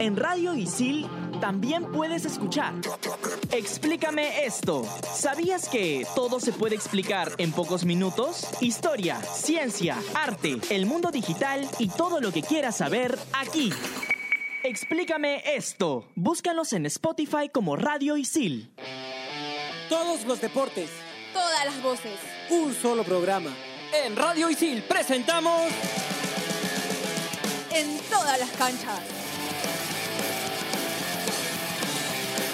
En Radio Isil también puedes escuchar. Explícame esto. ¿Sabías que todo se puede explicar en pocos minutos? Historia, ciencia, arte, el mundo digital y todo lo que quieras saber aquí. Explícame esto. Búscanos en Spotify como Radio Isil. Todos los deportes. Todas las voces. Un solo programa. En Radio Isil presentamos. En todas las canchas.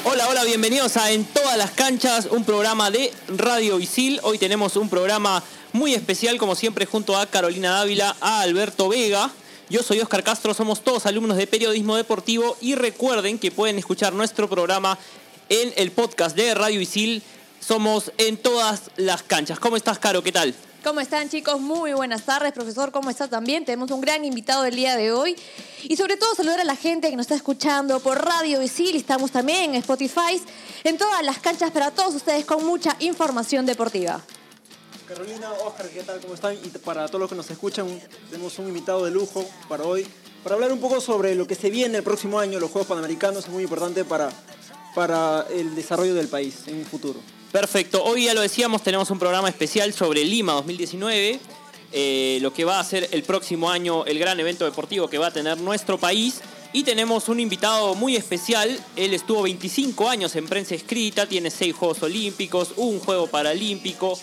Hola, hola, bienvenidos a En todas las canchas, un programa de Radio Isil. Hoy tenemos un programa muy especial, como siempre, junto a Carolina Dávila, a Alberto Vega. Yo soy Oscar Castro, somos todos alumnos de periodismo deportivo y recuerden que pueden escuchar nuestro programa en el podcast de Radio Isil. Somos en todas las canchas. ¿Cómo estás, Caro? ¿Qué tal? ¿Cómo están chicos? Muy buenas tardes, profesor. ¿Cómo está también? Tenemos un gran invitado el día de hoy. Y sobre todo saludar a la gente que nos está escuchando por Radio Isil. Estamos también en Spotify, en todas las canchas para todos ustedes con mucha información deportiva. Carolina, Oscar, ¿qué tal? ¿Cómo están? Y para todos los que nos escuchan, tenemos un invitado de lujo para hoy, para hablar un poco sobre lo que se viene el próximo año, los Juegos Panamericanos, es muy importante para, para el desarrollo del país en un futuro. Perfecto, hoy ya lo decíamos, tenemos un programa especial sobre Lima 2019, eh, lo que va a ser el próximo año el gran evento deportivo que va a tener nuestro país. Y tenemos un invitado muy especial, él estuvo 25 años en prensa escrita, tiene 6 Juegos Olímpicos, un Juego Paralímpico,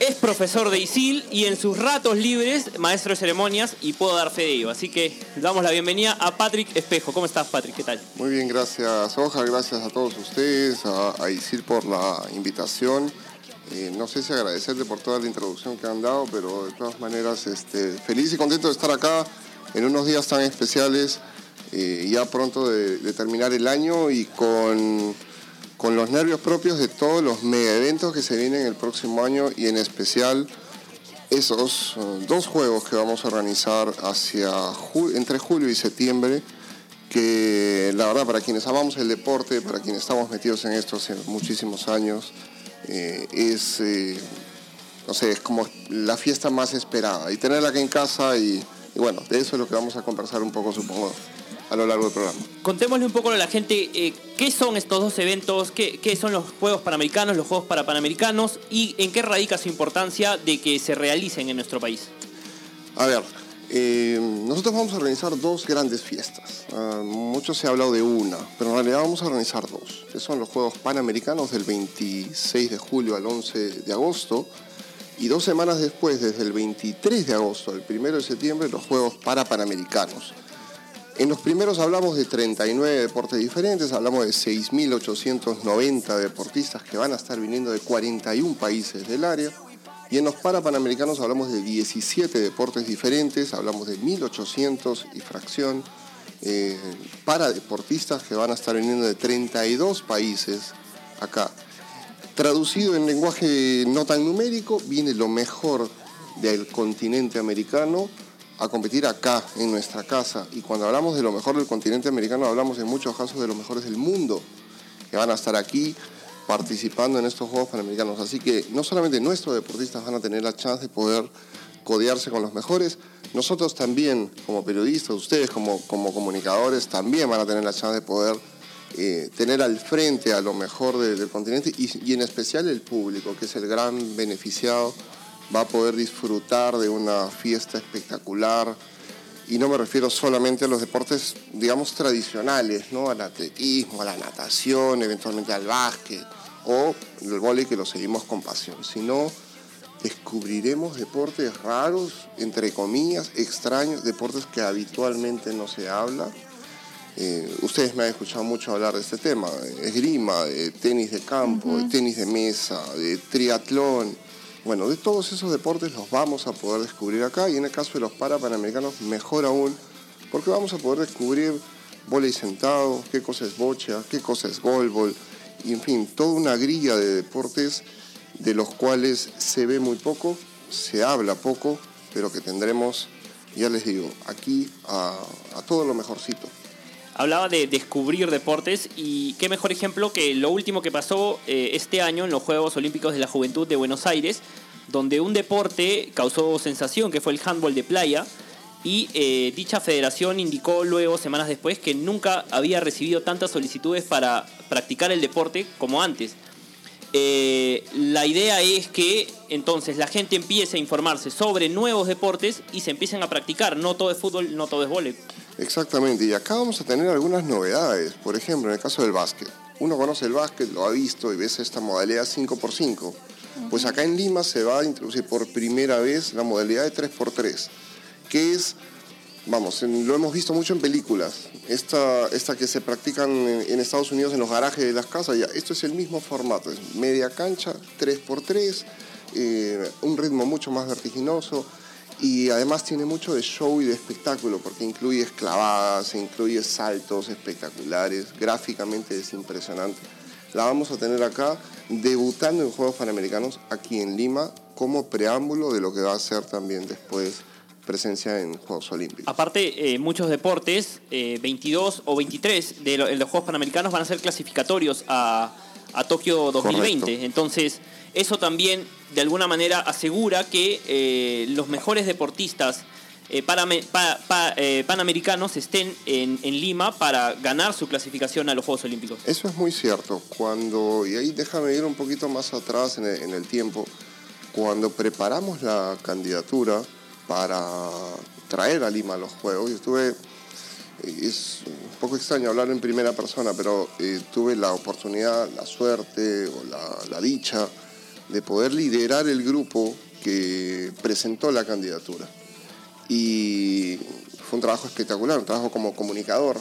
es profesor de ISIL y en sus ratos libres, maestro de ceremonias, y puedo dar fe de ello. Así que damos la bienvenida a Patrick Espejo. ¿Cómo estás, Patrick? ¿Qué tal? Muy bien, gracias, Oja. Gracias a todos ustedes, a, ISIL por la invitación. Eh, no sé si agradecerle por toda la introducción que han dado, pero de todas maneras, este, feliz y contento de estar acá en unos días tan especiales, eh, ya pronto de terminar el año y con con los nervios propios de todos los mega eventos que se vienen el próximo año y en especial esos eh, dos juegos que vamos a organizar hacia entre julio y septiembre, que la verdad para quienes amamos el deporte, para quienes estamos metidos en esto hace muchísimos años, eh, es, eh, no sé, es como la fiesta más esperada. Y tenerla aquí en casa y, y bueno, de eso es lo que vamos a conversar un poco, supongo a lo largo del programa. Contémosle un poco a la gente eh, qué son estos dos eventos, qué, son los Juegos Panamericanos, los Juegos Parapanamericanos y en qué radica su importancia de que se realicen en nuestro país. A ver, eh, nosotros vamos a organizar dos grandes fiestas. Uh, mucho se ha hablado de una, pero en realidad vamos a organizar dos, que son los Juegos Panamericanos del 26 de julio al 11 de agosto y dos semanas después, desde el 23 de agosto al 1 de septiembre, los Juegos Parapanamericanos. En los primeros hablamos de 39 deportes diferentes, hablamos de 6.890 deportistas que van a estar viniendo de 41 países del área. Y en los Parapanamericanos hablamos de 17 deportes diferentes, hablamos de 1.800 y fracción eh, para deportistas que van a estar viniendo de 32 países acá. Traducido en lenguaje no tan numérico, viene lo mejor del continente americano a competir acá, en nuestra casa. Y cuando hablamos de lo mejor del continente americano, hablamos en muchos casos de los mejores del mundo, que van a estar aquí participando en estos Juegos Panamericanos. Así que no solamente nuestros deportistas van a tener la chance de poder codearse con los mejores, nosotros también, como periodistas, ustedes como, como comunicadores, también van a tener la chance de poder eh, tener al frente a lo mejor del continente y, y en especial el público, que es el gran beneficiado va a poder disfrutar de una fiesta espectacular. Y no me refiero solamente a los deportes, digamos, tradicionales, ¿no? Al atletismo, a la natación, eventualmente al básquet o el vóley que lo seguimos con pasión, sino descubriremos deportes raros, entre comillas, extraños, deportes que habitualmente no se habla. Eh, ustedes me han escuchado mucho hablar de este tema, esgrima, de tenis de campo, de tenis de mesa, de triatlón bueno, de todos esos deportes los vamos a poder descubrir acá y en el caso de los parapanamericanos mejor aún, porque vamos a poder descubrir volei sentado, qué cosa es bocha, qué cosa es golbol, y en fin, toda una grilla de deportes de los cuales se ve muy poco, se habla poco, pero que tendremos, ya les digo, aquí a, todo lo mejorcito hablaba de descubrir deportes y qué mejor ejemplo que lo último que pasó eh, este año en los Juegos Olímpicos de la Juventud de Buenos Aires, donde un deporte causó sensación, que fue el handball de playa, y eh, dicha federación indicó luego, semanas después, que nunca había recibido tantas solicitudes para practicar el deporte como antes. Eh, la idea es que entonces la gente empiece a informarse sobre nuevos deportes y se empiecen a practicar. No todo es fútbol, no todo es vóley. Exactamente, y acá vamos a tener algunas novedades. Por ejemplo, en el caso del básquet. Uno conoce el básquet, lo ha visto y ves esta modalidad 5x5. Pues acá en Lima se va a introducir por primera vez la modalidad de 3x3, que es, vamos, lo hemos visto mucho en películas, esta, esta que se practican en, Estados Unidos en los garajes de las casas, ya, esto es el mismo formato, es media cancha, 3x3, eh, un ritmo mucho más vertiginoso y además tiene mucho de show y de espectáculo porque incluye esclavadas, incluye saltos espectaculares, gráficamente es impresionante. La vamos a tener acá debutando en Juegos Panamericanos aquí en Lima como preámbulo de lo que va a ser también después presencia en Juegos Olímpicos. Aparte, eh, muchos deportes, 22 eh, o 23 de, los Juegos Panamericanos van a ser clasificatorios a, Tokio 2020. Entonces, eso también de alguna manera asegura que eh, los mejores deportistas eh, eh, panamericanos estén en, Lima para ganar su clasificación a los Juegos Olímpicos. Eso es muy cierto. Cuando, y ahí déjame ir un poquito más atrás en el, tiempo, cuando preparamos la candidatura para traer a Lima a los Juegos, yo estuve, es un poco extraño hablar en primera persona, pero tuve la oportunidad, la suerte o la dicha de poder liderar el grupo que presentó la candidatura. Y fue un trabajo espectacular, un trabajo como comunicador.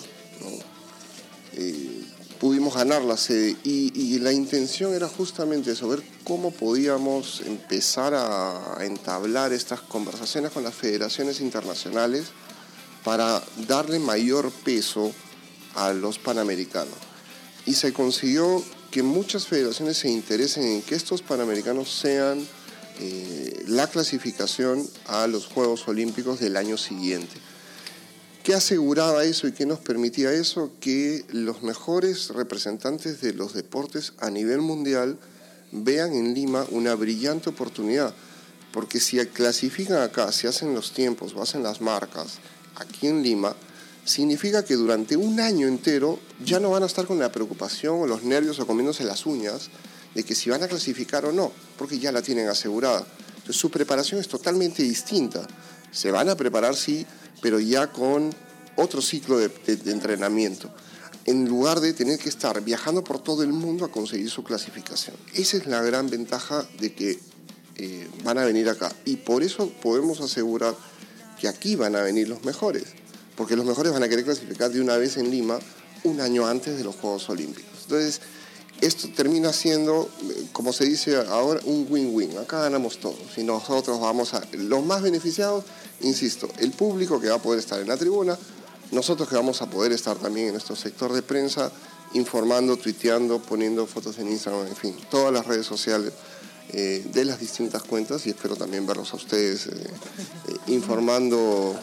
Eh, pudimos ganar la sede y, la intención era justamente eso, ver cómo podíamos empezar a, entablar estas conversaciones con las federaciones internacionales para darle mayor peso a los panamericanos. Y se consiguió que muchas federaciones se interesen en que estos panamericanos sean eh, la clasificación a los Juegos Olímpicos del año siguiente. ¿Qué aseguraba eso y qué nos permitía eso? Que los mejores representantes de los deportes a nivel mundial vean en Lima una brillante oportunidad. Porque si clasifican acá, si hacen los tiempos o hacen las marcas aquí en Lima, significa que durante un año entero ya no van a estar con la preocupación o los nervios o comiéndose las uñas de que si van a clasificar o no, porque ya la tienen asegurada. Entonces su preparación es totalmente distinta. Se van a preparar, sí, pero ya con otro ciclo de, entrenamiento, en lugar de tener que estar viajando por todo el mundo a conseguir su clasificación. Esa es la gran ventaja de que eh, van a venir acá. Y por eso podemos asegurar que aquí van a venir los mejores porque los mejores van a querer clasificar de una vez en Lima un año antes de los Juegos Olímpicos. Entonces, esto termina siendo, como se dice ahora, un win-win. Acá ganamos todos y nosotros vamos a... Los más beneficiados, insisto, el público que va a poder estar en la tribuna, nosotros que vamos a poder estar también en nuestro sector de prensa, informando, tuiteando, poniendo fotos en Instagram, en fin, todas las redes sociales eh, de las distintas cuentas y espero también verlos a ustedes eh, eh, informando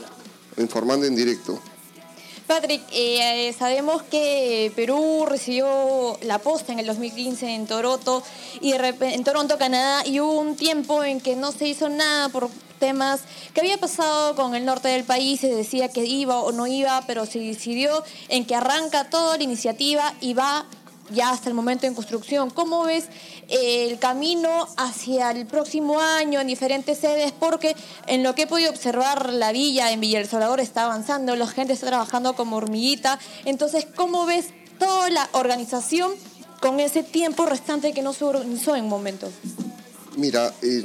informando en directo. Patrick, eh, sabemos que Perú recibió la posta en el 2015 en Toronto y en Toronto, Canadá, y hubo un tiempo en que no se hizo nada por temas que había pasado con el norte del país, se decía que iba o no iba, pero se decidió en que arranca toda la iniciativa y va ya hasta el momento en construcción. ¿Cómo ves eh, el camino hacia el próximo año en diferentes sedes? Porque en lo que he podido observar, la villa en Villa El Salvador está avanzando, la gente está trabajando como hormiguita. Entonces, ¿cómo ves toda la organización con ese tiempo restante que no se organizó en momento? Mira, eh,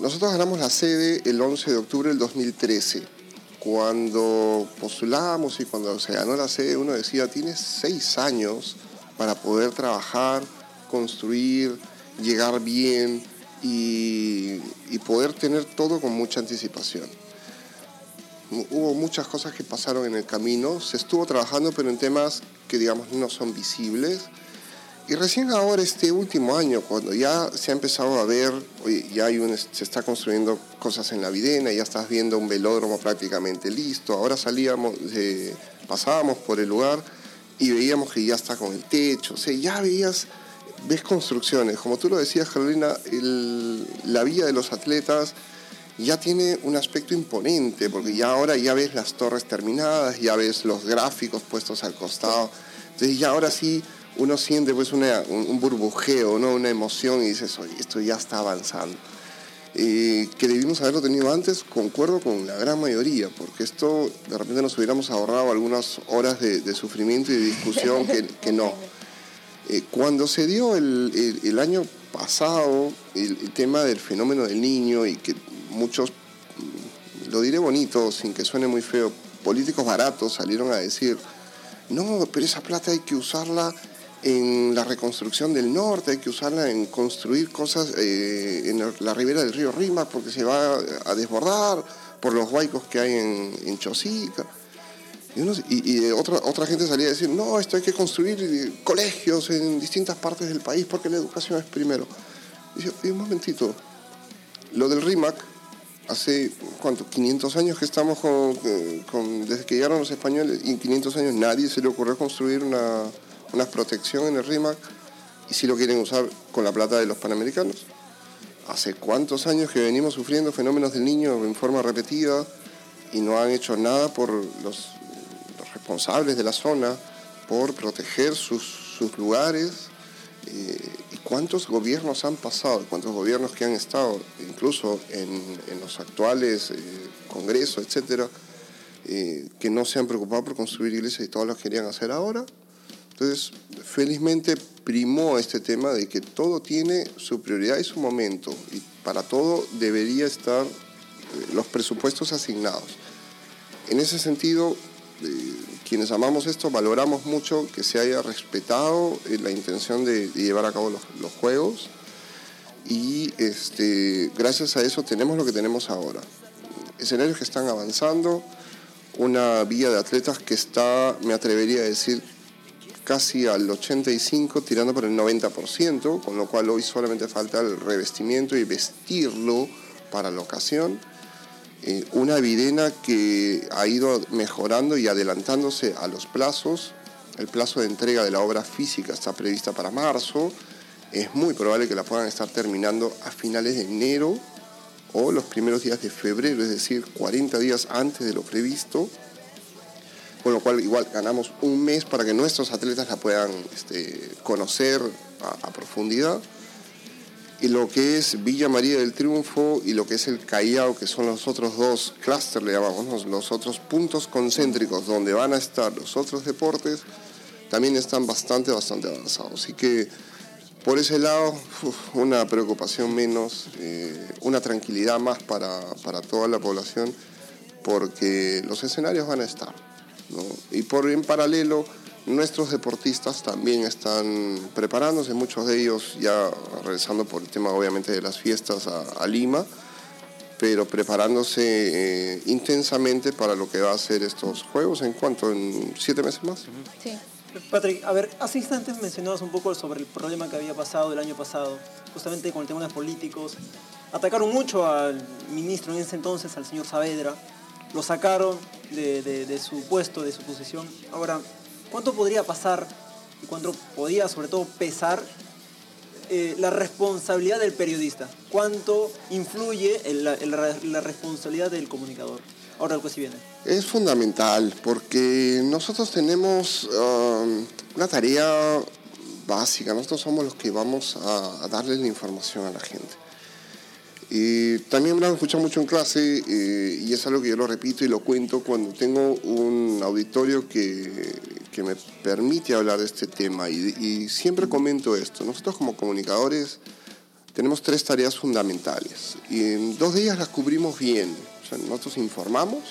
nosotros ganamos la sede el 11 de octubre del 2013. Cuando postulamos y cuando se ganó la sede, uno decía, tienes seis años para poder trabajar, construir, llegar bien y, poder tener todo con mucha anticipación. Hubo muchas cosas que pasaron en el camino, se estuvo trabajando pero en temas que digamos no son visibles. Y recién ahora, este último año, cuando ya se ha empezado a ver, ya hay se está construyendo cosas en la videna, ya estás viendo un velódromo prácticamente listo, ahora salíamos, pasábamos por el lugar y veíamos que ya está con el techo, o ya veías, ves construcciones, como tú lo decías Carolina, la vía de los atletas ya tiene un aspecto imponente, porque ya ahora ya ves las torres terminadas, ya ves los gráficos puestos al costado. Entonces ya ahora sí uno siente pues una, un, burbujeo, ¿no? una emoción y dices, oye, esto ya está avanzando. Eh, que debimos haberlo tenido antes, concuerdo con la gran mayoría, porque esto de repente nos hubiéramos ahorrado algunas horas de, sufrimiento y de discusión que, no. Eh, cuando se dio el, el, año pasado el, el, tema del fenómeno del niño y que muchos, mm, lo diré bonito, sin que suene muy feo, políticos baratos salieron a decir, no, pero esa plata hay que usarla en la reconstrucción del norte, hay que usarla en construir cosas eh, en la ribera del río Rímac porque se va a desbordar por los huaicos que hay en, en Chosica. Y, otra, otra gente salía a decir, no, esto hay que construir eh, colegios en distintas partes del país porque la educación es primero. Y un momentito, lo del RIMAC, hace, ¿cuánto? 500 años que estamos con, con, desde que llegaron los españoles, y en 500 años nadie se le ocurrió construir una, una protección en el RIMAC y si lo quieren usar con la plata de los panamericanos. Hace cuántos años que venimos sufriendo fenómenos del niño en forma repetida y no han hecho nada por los, responsables de la zona, por proteger sus, sus lugares. Eh, ¿Y cuántos gobiernos han pasado? ¿Cuántos gobiernos que han estado incluso en, en los actuales eh, congresos, etcétera, eh, que no se han preocupado por construir iglesias y todos lo querían hacer ahora? Entonces, felizmente primó este tema de que todo tiene su prioridad y su momento, y para todo debería estar eh, los presupuestos asignados. En ese sentido, eh, quienes amamos esto valoramos mucho que se haya respetado eh, la intención de, llevar a cabo los, juegos y este, gracias a eso tenemos lo que tenemos ahora. Escenarios que están avanzando, una vía de atletas que está, me atrevería a decir, casi al 85, tirando por el 90%, con lo cual hoy solamente falta el revestimiento y vestirlo para la ocasión. Eh, una videna que ha ido mejorando y adelantándose a los plazos. El plazo de entrega de la obra física está prevista para marzo. Es muy probable que la puedan estar terminando a finales de enero o los primeros días de febrero, es decir, 40 días antes de lo previsto con lo cual igual ganamos un mes para que nuestros atletas la puedan este, conocer a, profundidad. Y lo que es Villa María del Triunfo y lo que es el Callao, que son los otros dos clústeres, le llamamos, los otros puntos concéntricos donde van a estar los otros deportes, también están bastante, bastante avanzados. Así que por ese lado, una preocupación menos, eh, una tranquilidad más para, para toda la población, porque los escenarios van a estar. Y por en paralelo, nuestros deportistas también están preparándose, muchos de ellos ya regresando por el tema obviamente de las fiestas a, Lima, pero preparándose eh, intensamente para lo que va a ser estos Juegos en cuanto en siete meses más. Sí. Patrick, a ver, hace instantes mencionabas un poco sobre el problema que había pasado el año pasado, justamente con el tema de los políticos. Atacaron mucho al ministro en ese entonces, al señor Saavedra, lo sacaron de, su puesto, de su posición. Ahora, ¿cuánto podría pasar y cuánto podría sobre todo pesar eh, la responsabilidad del periodista? ¿Cuánto influye en la, responsabilidad del comunicador? Ahora que sí viene. Es fundamental porque nosotros tenemos um, una tarea básica. Nosotros somos los que vamos a, a darle la información a la gente. Y también me lo escuchado mucho en clase eh, y es algo que yo lo repito y lo cuento cuando tengo un auditorio que, que me permite hablar de este tema y, y, siempre comento esto. Nosotros como comunicadores tenemos tres tareas fundamentales y en dos días las cubrimos bien. O sea, nosotros informamos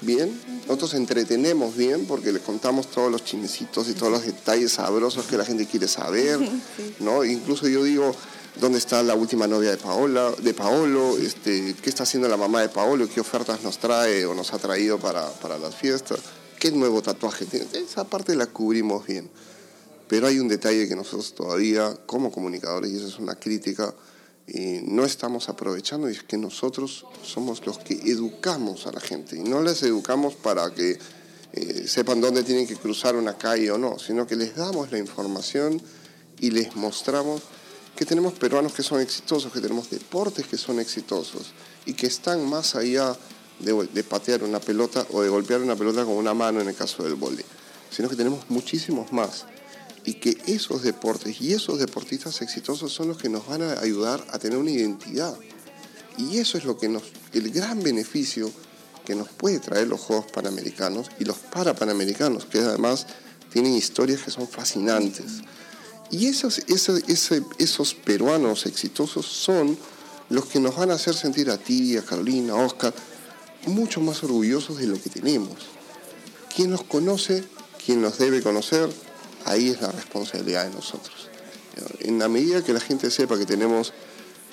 bien, nosotros entretenemos bien porque le contamos todos los chinecitos y todos los detalles sabrosos que la gente quiere saber, ¿no? Incluso yo digo dónde está la última novia de Paola, de Paolo, este, qué está haciendo la mamá de Paolo, qué ofertas nos trae o nos ha traído para, para las fiestas, qué nuevo tatuaje tiene. Esa parte la cubrimos bien. Pero hay un detalle que nosotros todavía, como comunicadores, y eso es una crítica, y no estamos aprovechando, y es que nosotros somos los que educamos a la gente. Y no les educamos para que eh, sepan dónde tienen que cruzar una calle o no, sino que les damos la información y les mostramos que tenemos peruanos que son exitosos, que tenemos deportes que son exitosos y que están más allá de, patear una pelota o de golpear una pelota con una mano en el caso del vóley, sino que tenemos muchísimos más y que esos deportes y esos deportistas exitosos son los que nos van a ayudar a tener una identidad. Y eso es lo que nos, el gran beneficio que nos puede traer los Juegos Panamericanos y los Parapanamericanos, que además tienen historias que son fascinantes. Y esos, esos, esos peruanos exitosos son los que nos van a hacer sentir a ti, a Carolina, a Oscar, mucho más orgullosos de lo que tenemos. Quien los conoce, quien los debe conocer, ahí es la responsabilidad de nosotros. En la medida que la gente sepa que tenemos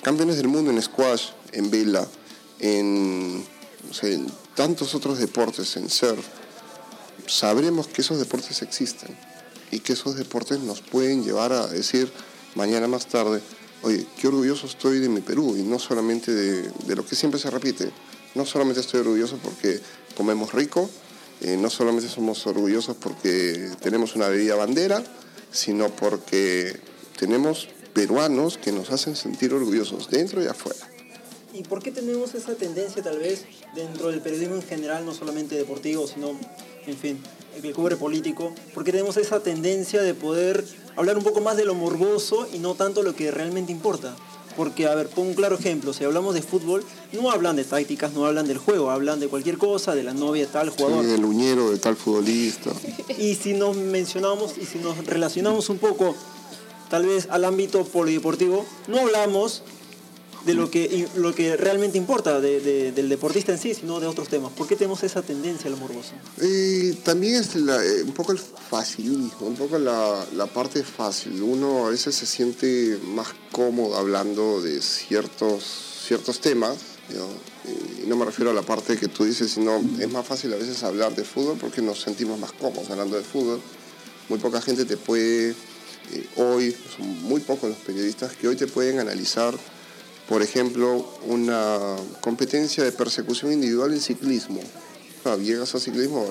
campeones del mundo en squash, en vela, en, tantos otros deportes, en surf, sabremos que esos deportes existen y que esos deportes nos pueden llevar a decir mañana más tarde, oye, qué orgulloso estoy de mi Perú y no solamente de, de lo que siempre se repite, no solamente estoy orgulloso porque comemos rico, eh, no solamente somos orgullosos porque tenemos una bebida bandera, sino porque tenemos peruanos que nos hacen sentir orgullosos dentro y afuera. ¿Y por qué tenemos esa tendencia tal vez dentro del periodismo en general, no solamente deportivo, sino, en fin, el cubre político? ¿Por qué tenemos esa tendencia de poder hablar un poco más de lo morboso y no tanto lo que realmente importa? Porque, a ver, pongo un claro ejemplo, si hablamos de fútbol, no hablan de tácticas, no hablan del juego, hablan de cualquier cosa, de la novia de tal jugador. Sí, del uñero de tal futbolista. Y si nos mencionamos y si nos relacionamos un poco, tal vez al ámbito polideportivo, no hablamos de lo que, lo que realmente importa del deportista en sí, sino de otros temas. ¿Por qué tenemos esa tendencia a lo morboso? Eh, también es eh, un poco el facilismo, un poco la, la, parte fácil. Uno a veces se siente más cómodo hablando de ciertos, ciertos temas. Y no me refiero a la parte que tú dices, sino es más fácil a veces hablar de fútbol porque nos sentimos más cómodos hablando de fútbol. Muy poca gente te puede, eh, hoy, son muy pocos los periodistas que hoy te pueden analizar por ejemplo, una competencia de persecución individual en ciclismo. Llegas a ciclismo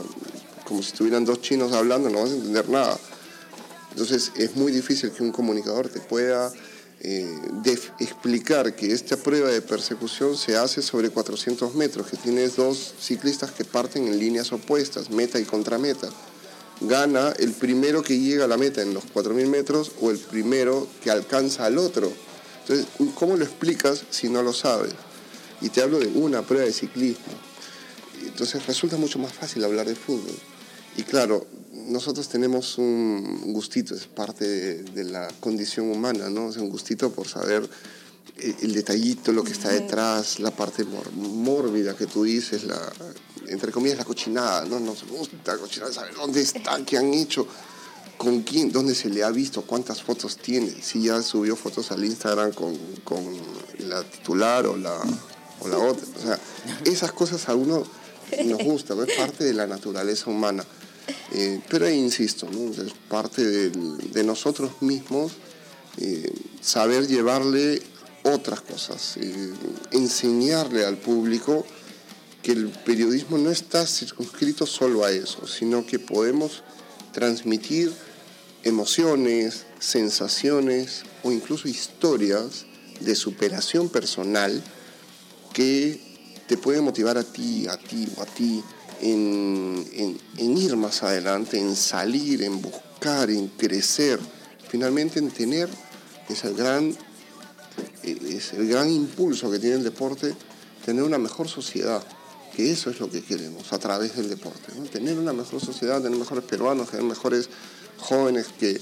como si estuvieran dos chinos hablando, no vas a entender nada. Entonces es muy difícil que un comunicador te pueda eh, explicar que esta prueba de persecución se hace sobre 400 metros, que tienes dos ciclistas que parten en líneas opuestas, meta y contrameta. Gana el primero que llega a la meta en los 4.000 metros o el primero que alcanza al otro. Entonces, ¿cómo lo explicas si no lo sabes? Y te hablo de una prueba de ciclismo. Entonces resulta mucho más fácil hablar de fútbol. Y claro, nosotros tenemos un gustito, es parte de, la condición humana, ¿no? Es un gustito por saber eh, el, detallito, lo que está detrás, la parte mórbida que tú dices, la, entre comillas, la cochinada, ¿no? Nos gusta la cochinada, saber dónde está, qué han hecho con quién, dónde se le ha visto, cuántas fotos tiene, si ya subió fotos al Instagram con, la titular o la, o la otra. O sea, esas cosas a uno nos gusta, es parte de la naturaleza humana. Eh, pero insisto, es parte de, nosotros mismos eh, saber llevarle otras cosas, eh, enseñarle al público que el periodismo no está circunscrito solo a eso, sino que podemos transmitir emociones, sensaciones o incluso historias de superación personal que te pueden motivar a ti, a ti o a ti en, ir más adelante, en salir, en buscar, en crecer, finalmente en tener es el gran, el gran impulso que tiene el deporte, tener una mejor sociedad, que eso es lo que queremos a través del deporte, tener una mejor sociedad, tener mejores peruanos, tener mejores jóvenes que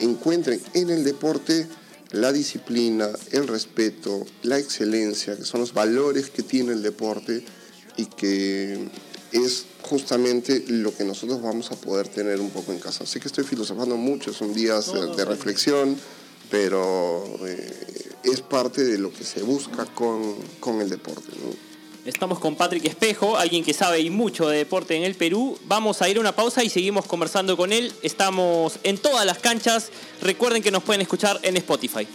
encuentren en el deporte la disciplina, el respeto, la excelencia, que son los valores que tiene el deporte y que es justamente lo que nosotros vamos a poder tener un poco en casa. Sé que estoy filosofando mucho, son días de reflexión, pero eh, es parte de lo que se busca con, con el deporte. Estamos con Patrick Espejo, alguien que sabe y mucho de deporte en el Perú. Vamos a ir a una pausa y seguimos conversando con él. Estamos en todas las canchas. Recuerden que nos pueden escuchar en Spotify.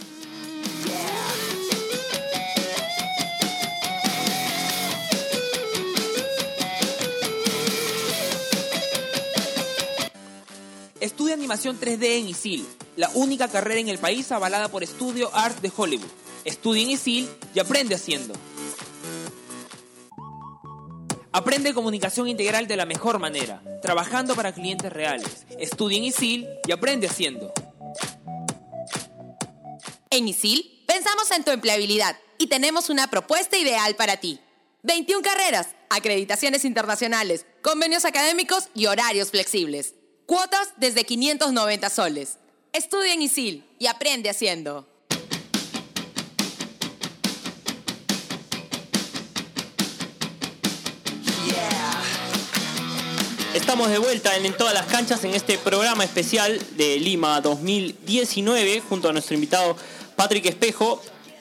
Estudia animación 3D en ISIL, la única carrera en el país avalada por Estudio Art de Hollywood. Estudia en ISIL y aprende haciendo. Aprende comunicación integral de la mejor manera, trabajando para clientes reales. Estudia en ISIL y aprende haciendo. En ISIL pensamos en tu empleabilidad y tenemos una propuesta ideal para ti. 21 carreras, acreditaciones internacionales, convenios académicos y horarios flexibles. Cuotas desde 590 soles. Estudia en ISIL y aprende haciendo. Estamos de vuelta en, en todas las canchas en este programa especial de Lima 2019 junto a nuestro invitado Patrick Espejo.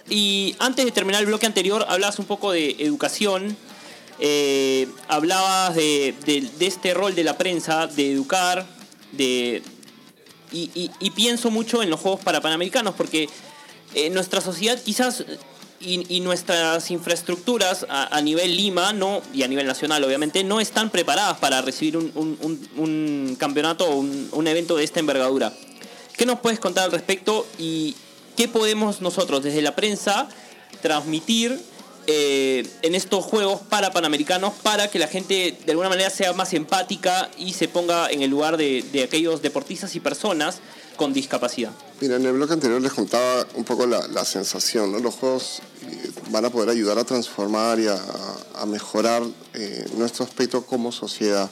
Y antes de terminar el bloque anterior, hablabas un poco de educación, eh, hablabas de, de- este rol de la prensa, de educar, de, y pienso mucho en los Juegos para Panamericanos, porque eh, nuestra sociedad quizás y, y nuestras infraestructuras a, a nivel Lima no y a nivel nacional obviamente no están preparadas para recibir un, un- un- un campeonato o un, evento de esta envergadura. ¿Qué nos puedes contar al respecto y qué podemos nosotros desde la prensa transmitir eh, en estos Juegos para Panamericanos para que la gente de alguna manera sea más empática y se ponga en el lugar de, de aquellos deportistas y personas con discapacidad? Mira, en el bloque anterior les contaba un poco la, la sensación, ¿no? Los juegos eh, van a poder ayudar a transformar y a, a mejorar eh, nuestro aspecto como sociedad.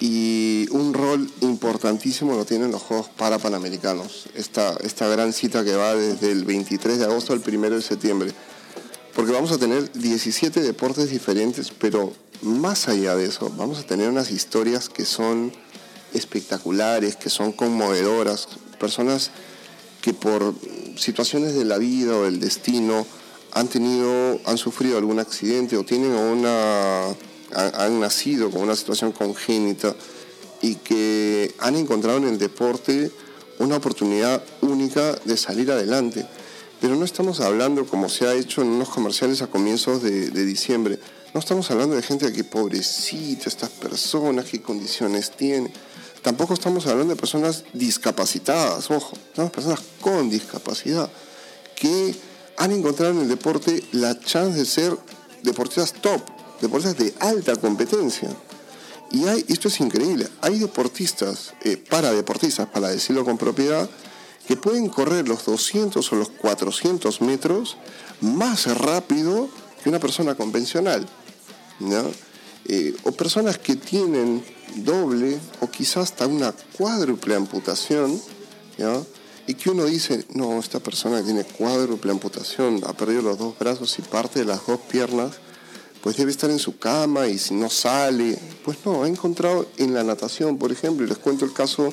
Y un rol importantísimo lo tienen los Juegos para Panamericanos, esta, esta gran cita que va desde el 23 de agosto al 1 de septiembre. Porque vamos a tener 17 deportes diferentes, pero más allá de eso, vamos a tener unas historias que son espectaculares, que son conmovedoras, personas que por situaciones de la vida o del destino han tenido, han sufrido algún accidente o tienen una, han, nacido con una situación congénita y que han encontrado en el deporte una oportunidad única de salir adelante. Pero no estamos hablando, como se ha hecho en unos comerciales a comienzos de, de diciembre, no estamos hablando de gente que pobrecita, estas personas, qué condiciones tienen. Tampoco estamos hablando de personas discapacitadas, ojo, estamos personas con discapacidad que han encontrado en el deporte la chance de ser deportistas top, deportistas de alta competencia. Y hay, esto es increíble, hay deportistas, eh, para deportistas, para decirlo con propiedad, que pueden correr los 200 o los 400 metros más rápido que una persona convencional. Eh, o personas que tienen doble o quizás hasta una cuádruple amputación, ¿ya? y que uno dice, no, esta persona tiene cuádruple amputación, ha perdido los dos brazos y parte de las dos piernas, pues debe estar en su cama y si no sale, pues no, ha encontrado en la natación, por ejemplo, y les cuento el caso,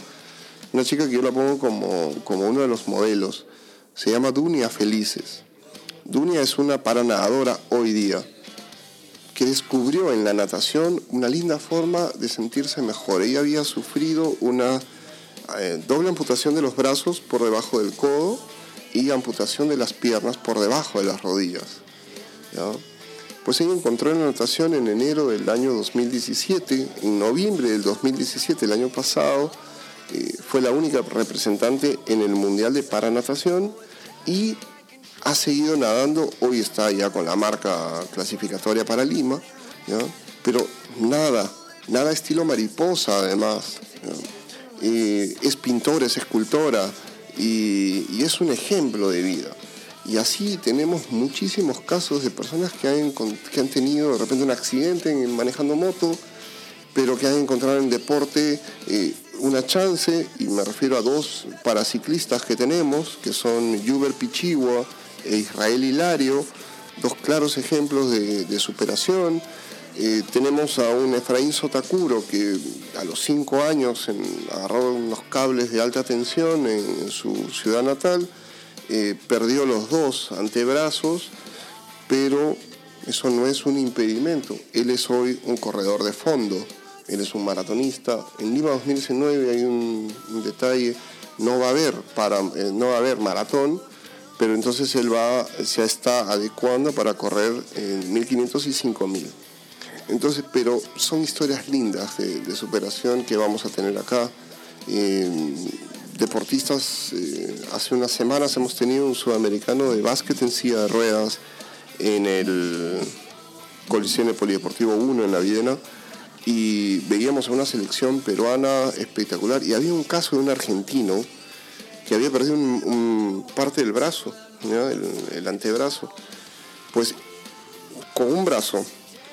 una chica que yo la pongo como, como uno de los modelos, se llama Dunia Felices. Dunia es una paranadadora hoy día que descubrió en la natación una linda forma de sentirse mejor. Ella había sufrido una eh, doble amputación de los brazos por debajo del codo y amputación de las piernas por debajo de las rodillas. Pues ella encontró en la natación en enero del año 2017, en noviembre del 2017, el año pasado, eh, fue la única representante en el Mundial de Paranatación y ha seguido nadando, hoy está ya con la marca clasificatoria para Lima, pero nada, nada estilo mariposa además. es pintora, es escultora y, es un ejemplo de vida. Y así tenemos muchísimos casos de personas que han, que han tenido de repente un accidente en- manejando moto, pero que han encontrado en deporte eh, una chance, y me refiero a dos paraciclistas que tenemos, que son Yuber Pichigua e Israel Hilario, dos claros ejemplos de, superación. Eh, tenemos a un Efraín Sotakuro que a los cinco años agarró unos cables de alta tensión en, su ciudad natal, eh, perdió los dos antebrazos, pero eso no es un impedimento. Él es hoy un corredor de fondo, él es un maratonista. En Lima 2019 hay un, un detalle, no va a haber para, eh, no va a haber maratón, pero entonces él va, se está adecuando para correr en 1500 y 5000. Entonces, pero son historias lindas de, superación que vamos a tener acá. Eh, deportistas, eh, hace unas semanas hemos tenido un sudamericano de básquet en silla de ruedas en el, Coliseo Polideportivo 1 en la Viena y veíamos a una selección peruana espectacular y había un caso de un argentino que había perdido un, parte del brazo, el, antebrazo. Pues con un brazo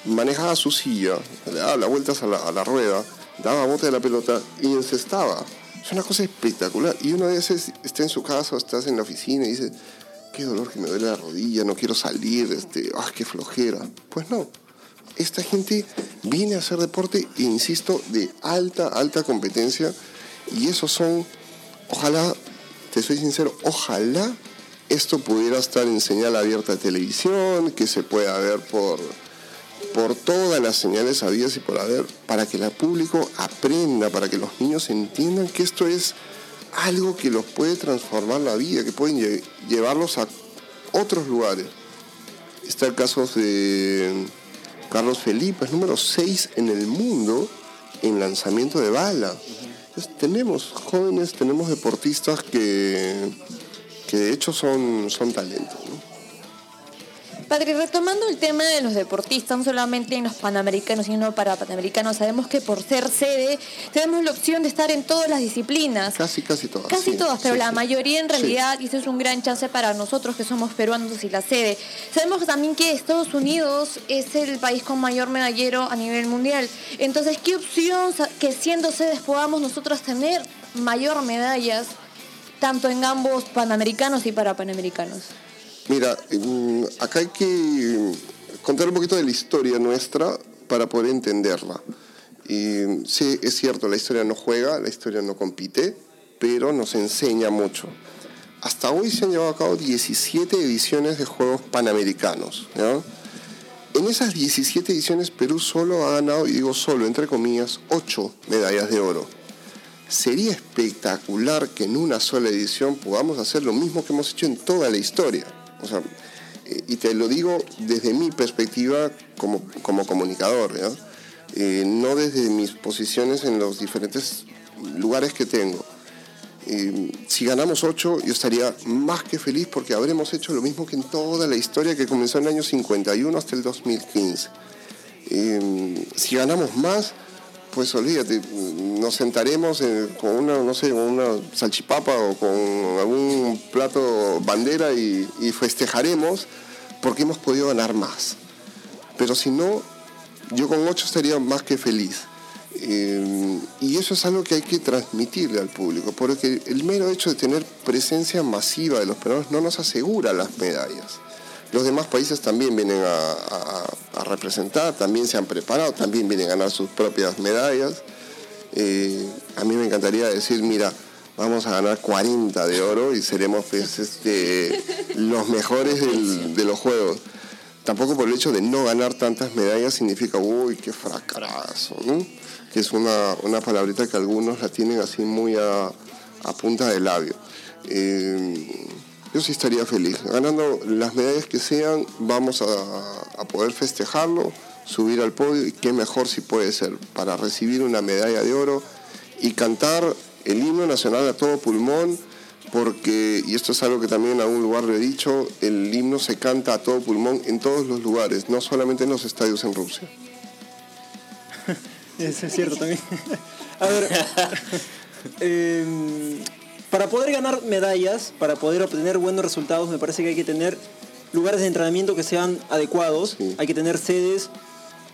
manejaba su silla, le daba vueltas a la, a la rueda, daba bote de la pelota y encestaba. Es una cosa espectacular. Y uno a veces está en su casa estás en la oficina y dice, qué dolor que me duele la rodilla, no quiero salir, este, ah, qué flojera. Pues no, esta gente viene a hacer deporte, insisto, de alta, alta competencia. Y esos son, ojalá, te soy sincero, ojalá esto pudiera estar en señal abierta de televisión, que se pueda ver por, por todas las señales habidas y por haber, para que el público aprenda, para que los niños entiendan que esto es algo que los puede transformar la vida, que pueden llevarlos a otros lugares. Está el caso de Carlos Felipe, es número 6 en el mundo en lanzamiento de bala. Tenemos jóvenes, tenemos deportistas que, que de hecho son, son talentos. Padre, retomando el tema de los deportistas, no solamente en los panamericanos, sino para panamericanos, sabemos que por ser sede tenemos la opción de estar en todas las disciplinas. Casi, casi todas. Casi todas, pero la mayoría en realidad, y eso es un gran chance para nosotros que somos peruanos y la sede. Sabemos también que Estados Unidos es el país con mayor medallero a nivel mundial. Entonces, ¿qué opción que siendo sedes podamos nosotros tener mayor medallas, tanto en ambos panamericanos y para panamericanos? Mira, mm, acá hay que contar un poquito de la historia nuestra para poder entenderla. Y, sí, es cierto, la historia no juega, la historia no compite, pero nos enseña mucho. Hasta hoy se han llevado a cabo 17 ediciones de Juegos Panamericanos. En esas 17 ediciones Perú solo ha ganado, y digo solo, entre comillas, 8 medallas de oro. Sería espectacular que en una sola edición podamos hacer lo mismo que hemos hecho en toda la historia. O sea, eh, y te lo digo desde mi perspectiva como, como comunicador, eh, no desde mis posiciones en los diferentes lugares que tengo. Eh, si ganamos 8, yo estaría más que feliz porque habremos hecho lo mismo que en toda la historia que comenzó en el año 51 hasta el 2015. si ganamos más, pues olvídate, nos sentaremos con una, no sé, una salchipapa o con algún plato bandera y, festejaremos porque hemos podido ganar más. Pero si no, yo con ocho estaría más que feliz. Eh, y eso es algo que hay que transmitirle al público, porque el mero hecho de tener presencia masiva de los peruanos no nos asegura las medallas. Los demás países también vienen a, representar, también se han preparado, también vienen a ganar sus propias medallas. Eh, a mí me encantaría decir, mira, vamos a ganar 40 de oro y seremos pues, este, los mejores de los juegos. Tampoco por el hecho de no ganar tantas medallas significa, uy, qué fracaso, ¿no? Que es una, una palabrita que algunos la tienen así muy a, punta de labio. Eh, yo sí estaría feliz. Ganando las medallas que sean, vamos a, poder festejarlo, subir al podio y qué mejor si puede ser para recibir una medalla de oro y cantar el himno nacional a todo pulmón, porque, y esto es algo que también en algún lugar le he dicho, el himno se canta a todo pulmón en todos los lugares, no solamente en los estadios en Rusia. Eso es cierto también. a ver, eh, para poder ganar medallas, para poder obtener buenos resultados, me parece que hay que tener lugares de entrenamiento que sean adecuados, hay que tener sedes,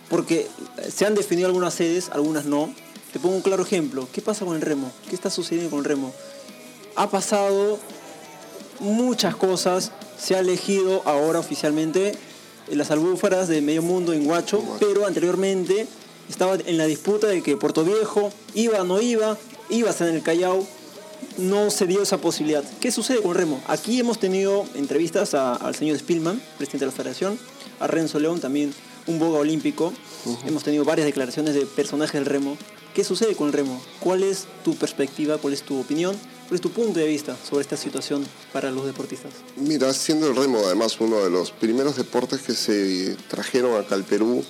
porque se han definido algunas sedes, algunas no. Te pongo un claro ejemplo. ¿Qué pasa con el remo? ¿Qué está sucediendo con el remo? Ha pasado muchas cosas, se ha elegido ahora oficialmente las albúfaras de medio mundo en Guacho, pero anteriormente estaba en la disputa de que Puerto Viejo iba o no iba, iba a ser en el Callao, no se dio esa posibilidad. ¿Qué sucede con remo? Aquí hemos tenido entrevistas al señor Spillman, presidente de la federación, a Renzo León, también un boga olímpico. Hemos tenido varias declaraciones de personajes del remo. ¿Qué sucede con el remo? ¿Cuál es tu perspectiva? ¿Cuál es tu opinión? ¿Cuál es tu punto de vista sobre esta situación para los deportistas? Mira, siendo el remo además uno de los primeros deportes que se trajeron acá al Perú,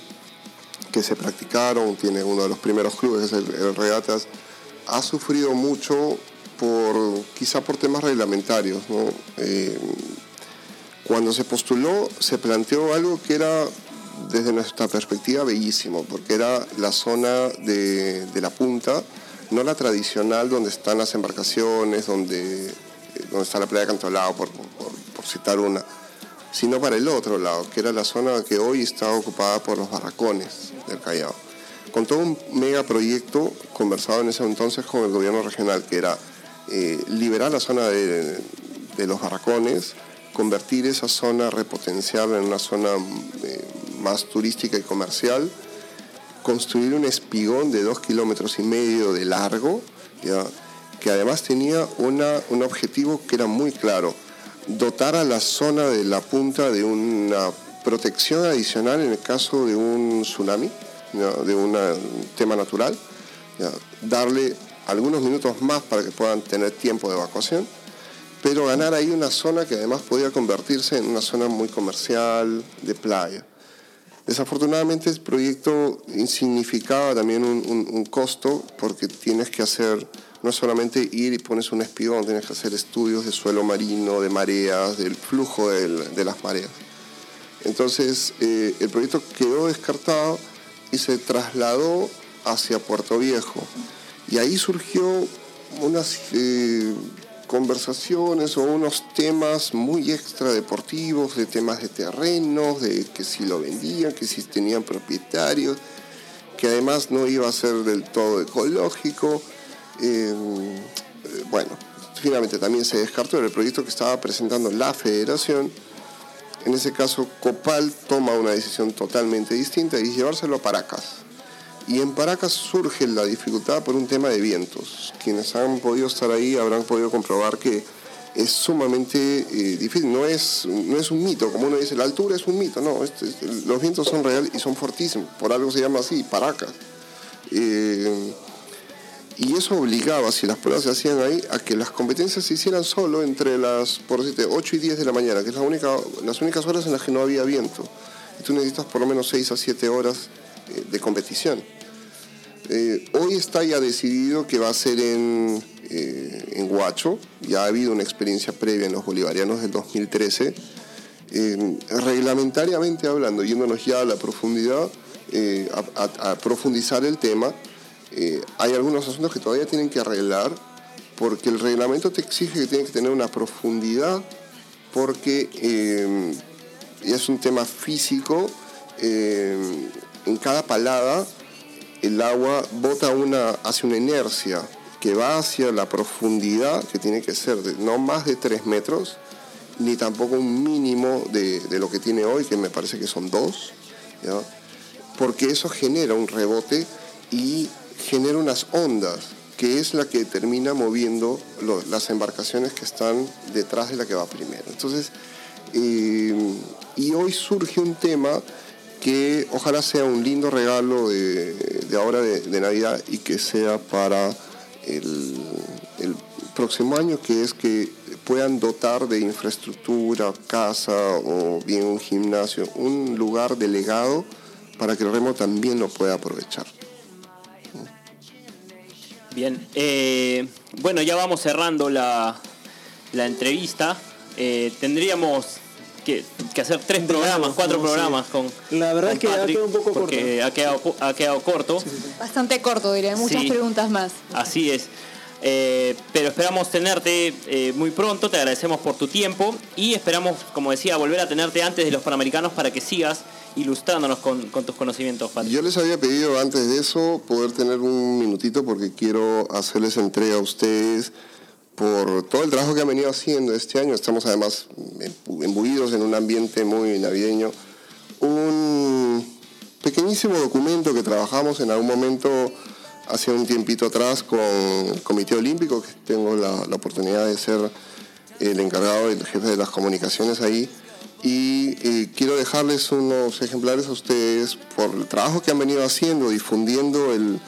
que se practicaron, tiene uno de los primeros clubes, el, el Regatas, ha sufrido mucho por, quizá por temas reglamentarios. Eh, cuando se postuló, se planteó algo que era desde nuestra perspectiva, bellísimo, porque era la zona de, de la punta, no la tradicional donde están las embarcaciones, donde, eh, donde está la playa de Cantolao, por, por, por citar una, sino para el otro lado, que era la zona que hoy está ocupada por los barracones del Callao. Con todo un megaproyecto conversado en ese entonces con el gobierno regional, que era eh, liberar la zona de, los barracones, convertir esa zona, repotenciarla en una zona eh, más turística y comercial, construir un espigón de dos kilómetros y medio de largo, que además tenía un objetivo que era muy claro, dotar a la zona de la punta de una protección adicional en el caso de un tsunami, de un tema natural, ¿ya? darle algunos minutos más para que puedan tener tiempo de evacuación pero ganar ahí una zona que además podía convertirse en una zona muy comercial, de playa. Desafortunadamente el proyecto significaba también un, un, un, costo porque tienes que hacer, no solamente ir y pones un espigón, tienes que hacer estudios de suelo marino, de mareas, del flujo del, de las mareas. Entonces eh, el proyecto quedó descartado y se trasladó hacia Puerto Viejo. Y ahí surgió unas... Eh, conversaciones o unos temas muy extradeportivos, de temas de terrenos, de que si lo vendían, que si tenían propietarios, que además no iba a ser del todo ecológico. Eh, bueno, finalmente también se descartó el proyecto que estaba presentando la federación. En ese caso, Copal toma una decisión totalmente distinta y llevárselo a Paracas. Y en Paracas surge la dificultad por un tema de vientos. Quienes han podido estar ahí habrán podido comprobar que es sumamente eh, difícil. No es, no es un mito, como uno dice, la altura es un mito. No, este, los vientos son reales y son fortísimos. Por algo se llama así, Paracas. Eh, y eso obligaba, si las pruebas se hacían ahí, a que las competencias se hicieran solo entre las, por decirte, 8 y 10 de la mañana, que es la única, las únicas horas en las que no había viento. Y tú necesitas por lo menos 6 a 7 horas de competición. Eh, hoy está ya decidido que va a ser en, eh, en Huacho, ya ha habido una experiencia previa en los bolivarianos del 2013. Eh, reglamentariamente hablando, yéndonos ya a la profundidad, a, profundizar el tema, hay algunos asuntos que todavía tienen que arreglar porque el reglamento te exige que tiene que tener una profundidad porque es un tema físico en cada palada el agua bota una, hace una inercia que va hacia la profundidad, que tiene que ser de no más de 3 metros, ni tampoco un mínimo de, de, lo que tiene hoy, que me parece que son 2, porque eso genera un rebote y genera unas ondas, que es la que termina moviendo las embarcaciones que están detrás de la que va primero. Entonces, eh, y hoy surge un tema que ojalá sea un lindo regalo de, ahora de, Navidad y que sea para el, el, próximo año, que es que puedan dotar de infraestructura, casa o bien un gimnasio, un lugar delegado para que el remo también lo pueda aprovechar. Bien, eh, bueno, ya vamos cerrando la, la entrevista. Eh, tendríamos que, que, hacer tres programas, cuatro no, programas sí. con. La verdad con que Patrick, ha quedado un poco corto. Ha quedado, ha quedado corto. Sí, sí, Bastante corto, diría. Muchas preguntas más. Así es. Eh, pero esperamos tenerte eh, muy pronto, te agradecemos por tu tiempo y esperamos, como decía, volver a tenerte antes de los Panamericanos para que sigas ilustrándonos con, con tus conocimientos, Patrick. Yo les había pedido antes de eso poder tener un minutito porque quiero hacerles entrega a ustedes por todo el trabajo que han venido haciendo este año. Estamos además embuidos en un ambiente muy navideño. Un pequeñísimo documento que trabajamos en algún momento hace un tiempito atrás con el Comité Olímpico, que tengo la, la oportunidad de ser el encargado, el jefe de las comunicaciones ahí. Y eh, quiero dejarles unos ejemplares a ustedes por el trabajo que han venido haciendo, difundiendo el,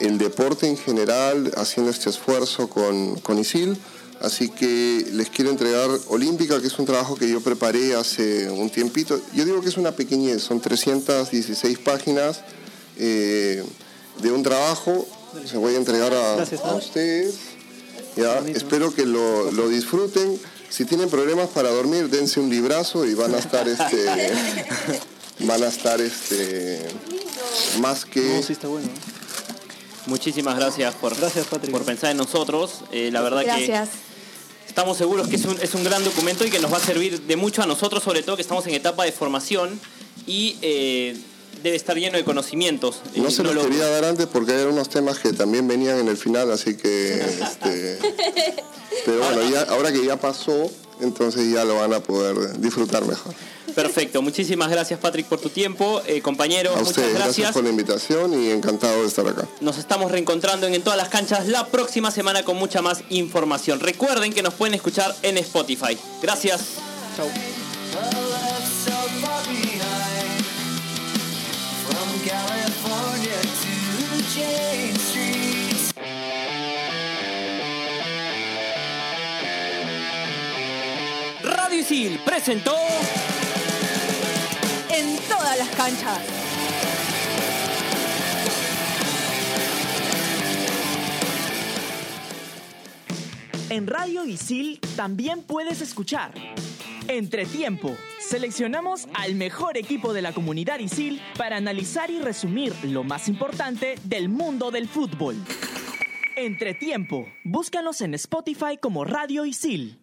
el deporte en general haciendo este esfuerzo con, con ISIL. Así que les quiero entregar Olímpica, que es un trabajo que yo preparé hace un tiempito. Yo digo que es una pequeñez, son 316 páginas eh, de un trabajo. Se voy a entregar a, a ustedes. Ya, espero que lo, lo, disfruten. Si tienen problemas para dormir, dense un librazo y van a estar este, van a estar este, más que... No, sí está bueno. Muchísimas gracias por, Gracias, por pensar en nosotros. Eh, la verdad Gracias. que estamos seguros que es un, es un gran documento y que nos va a servir de mucho a nosotros, sobre todo que estamos en etapa de formación y eh, debe estar lleno de conocimientos. No se los lo- quería dar antes porque hay unos temas que también venían en el final, así que... este, pero bueno, ya, ahora que ya pasó, entonces ya lo van a poder disfrutar mejor. Perfecto, muchísimas gracias Patrick por tu tiempo. Eh, compañero, A muchas ustedes, gracias. gracias. por la invitación y encantado de estar acá. Nos estamos reencontrando en, En todas las canchas la próxima semana con mucha más información. Recuerden que nos pueden escuchar en Spotify. Gracias. Chau. Radio Isil presentó En todas las canchas. En Radio Isil también puedes escuchar Entretiempo. Seleccionamos al mejor equipo de la comunidad Isil para analizar y resumir lo más importante del mundo del fútbol. Entretiempo. Búscanos en Spotify como Radio Isil.